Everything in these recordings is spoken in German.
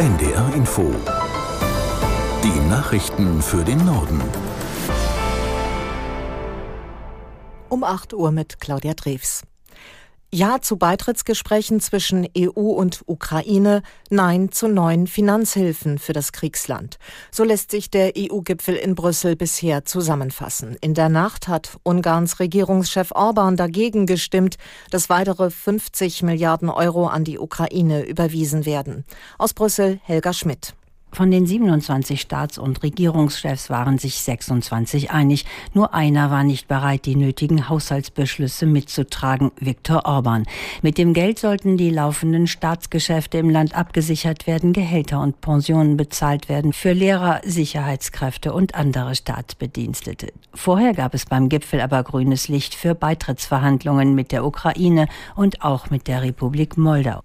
NDR Info. Die Nachrichten für den Norden. Um 8 Uhr mit Claudia Drews. Ja zu Beitrittsgesprächen zwischen EU und Ukraine, Nein zu neuen Finanzhilfen für das Kriegsland. So lässt sich der EU-Gipfel in Brüssel bisher zusammenfassen. In der Nacht hat Ungarns Regierungschef Orban dagegen gestimmt, dass weitere 50 Milliarden Euro an die Ukraine überwiesen werden. Aus Brüssel Helga Schmidt. Von den 27 Staats- und Regierungschefs waren sich 26 einig. Nur einer war nicht bereit, die nötigen Haushaltsbeschlüsse mitzutragen, Viktor Orban. Mit dem Geld sollten die laufenden Staatsgeschäfte im Land abgesichert werden, Gehälter und Pensionen bezahlt werden für Lehrer, Sicherheitskräfte und andere Staatsbedienstete. Vorher gab es beim Gipfel aber grünes Licht für Beitrittsverhandlungen mit der Ukraine und auch mit der Republik Moldau.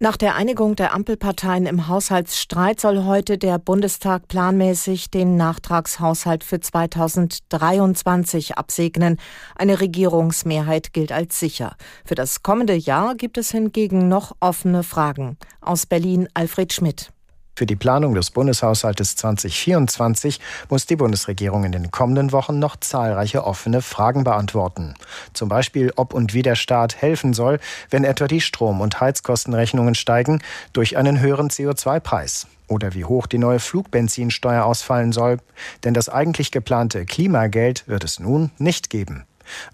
Nach der Einigung der Ampelparteien im Haushaltsstreit soll heute der Bundestag planmäßig den Nachtragshaushalt für 2023 absegnen. Eine Regierungsmehrheit gilt als sicher. Für das kommende Jahr gibt es hingegen noch offene Fragen. Aus Berlin Alfred Schmidt. Für die Planung des Bundeshaushaltes 2024 muss die Bundesregierung in den kommenden Wochen noch zahlreiche offene Fragen beantworten. Zum Beispiel, ob und wie der Staat helfen soll, wenn etwa die Strom- und Heizkostenrechnungen steigen durch einen höheren CO2-Preis. Oder wie hoch die neue Flugbenzinsteuer ausfallen soll. Denn das eigentlich geplante Klimageld wird es nun nicht geben.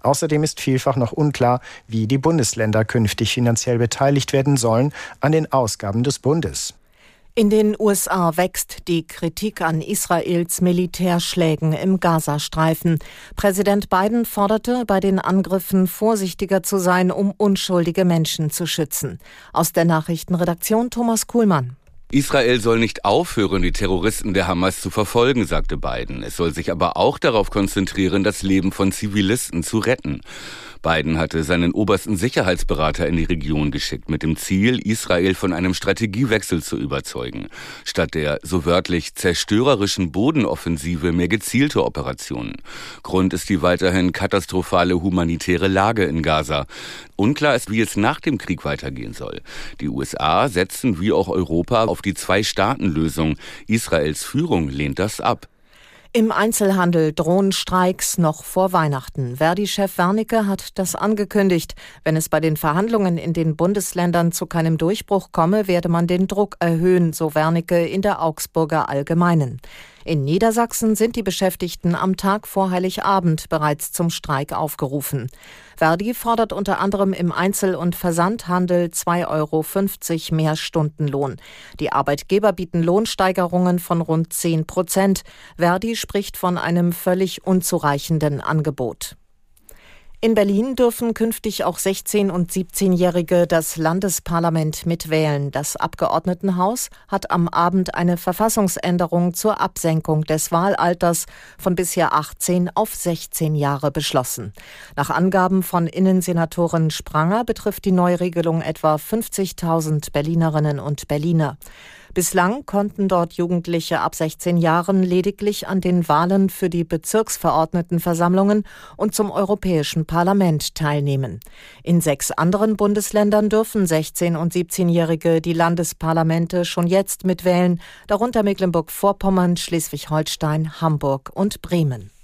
Außerdem ist vielfach noch unklar, wie die Bundesländer künftig finanziell beteiligt werden sollen an den Ausgaben des Bundes. In den USA wächst die Kritik an Israels Militärschlägen im Gazastreifen. Präsident Biden forderte, bei den Angriffen vorsichtiger zu sein, um unschuldige Menschen zu schützen. Aus der Nachrichtenredaktion Thomas Kuhlmann. Israel soll nicht aufhören, die Terroristen der Hamas zu verfolgen, sagte Biden. Es soll sich aber auch darauf konzentrieren, das Leben von Zivilisten zu retten. Biden hatte seinen obersten Sicherheitsberater in die Region geschickt, mit dem Ziel, Israel von einem Strategiewechsel zu überzeugen. Statt der so wörtlich zerstörerischen Bodenoffensive mehr gezielte Operationen. Grund ist die weiterhin katastrophale humanitäre Lage in Gaza. Unklar ist, wie es nach dem Krieg weitergehen soll. Die USA setzen wie auch Europa auf die Zwei-Staaten-Lösung. Israels Führung lehnt das ab. Im Einzelhandel drohen Streiks noch vor Weihnachten. Verdi-Chef Wernicke hat das angekündigt. Wenn es bei den Verhandlungen in den Bundesländern zu keinem Durchbruch komme, werde man den Druck erhöhen, so Wernicke in der Augsburger Allgemeinen. In Niedersachsen sind die Beschäftigten am Tag vor Heiligabend bereits zum Streik aufgerufen. Verdi fordert unter anderem im Einzel- und Versandhandel 2,50 Euro mehr Stundenlohn. Die Arbeitgeber bieten Lohnsteigerungen von rund 10 Prozent. Verdi spricht von einem völlig unzureichenden Angebot. In Berlin dürfen künftig auch 16- und 17-Jährige das Landesparlament mitwählen. Das Abgeordnetenhaus hat am Abend eine Verfassungsänderung zur Absenkung des Wahlalters von bisher 18 auf 16 Jahre beschlossen. Nach Angaben von Innensenatorin Spranger betrifft die Neuregelung etwa 50.000 Berlinerinnen und Berliner. Bislang konnten dort Jugendliche ab 16 Jahren lediglich an den Wahlen für die Bezirksverordnetenversammlungen und zum Europäischen Parlament teilnehmen. In sechs anderen Bundesländern dürfen 16- und 17-Jährige die Landesparlamente schon jetzt mitwählen, darunter Mecklenburg-Vorpommern, Schleswig-Holstein, Hamburg und Bremen.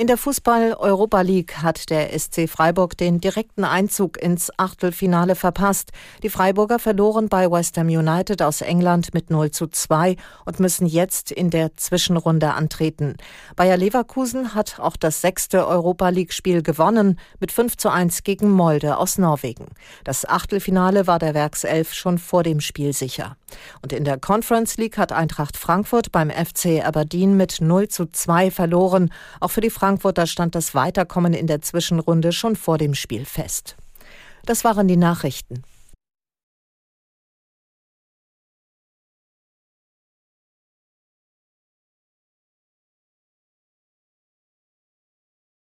In der Fußball-Europa League hat der SC Freiburg den direkten Einzug ins Achtelfinale verpasst. Die Freiburger verloren bei West Ham United aus England mit 0 zu 2 und müssen jetzt in der Zwischenrunde antreten. Bayer Leverkusen hat auch das sechste Europa League-Spiel gewonnen mit 5 zu 1 gegen Molde aus Norwegen. Das Achtelfinale war der Werkself schon vor dem Spiel sicher. Und in der Conference League hat Eintracht Frankfurt beim FC Aberdeen mit 0 zu 2 verloren. Auch für die Frankfurter stand das Weiterkommen in der Zwischenrunde schon vor dem Spiel fest. Das waren die Nachrichten.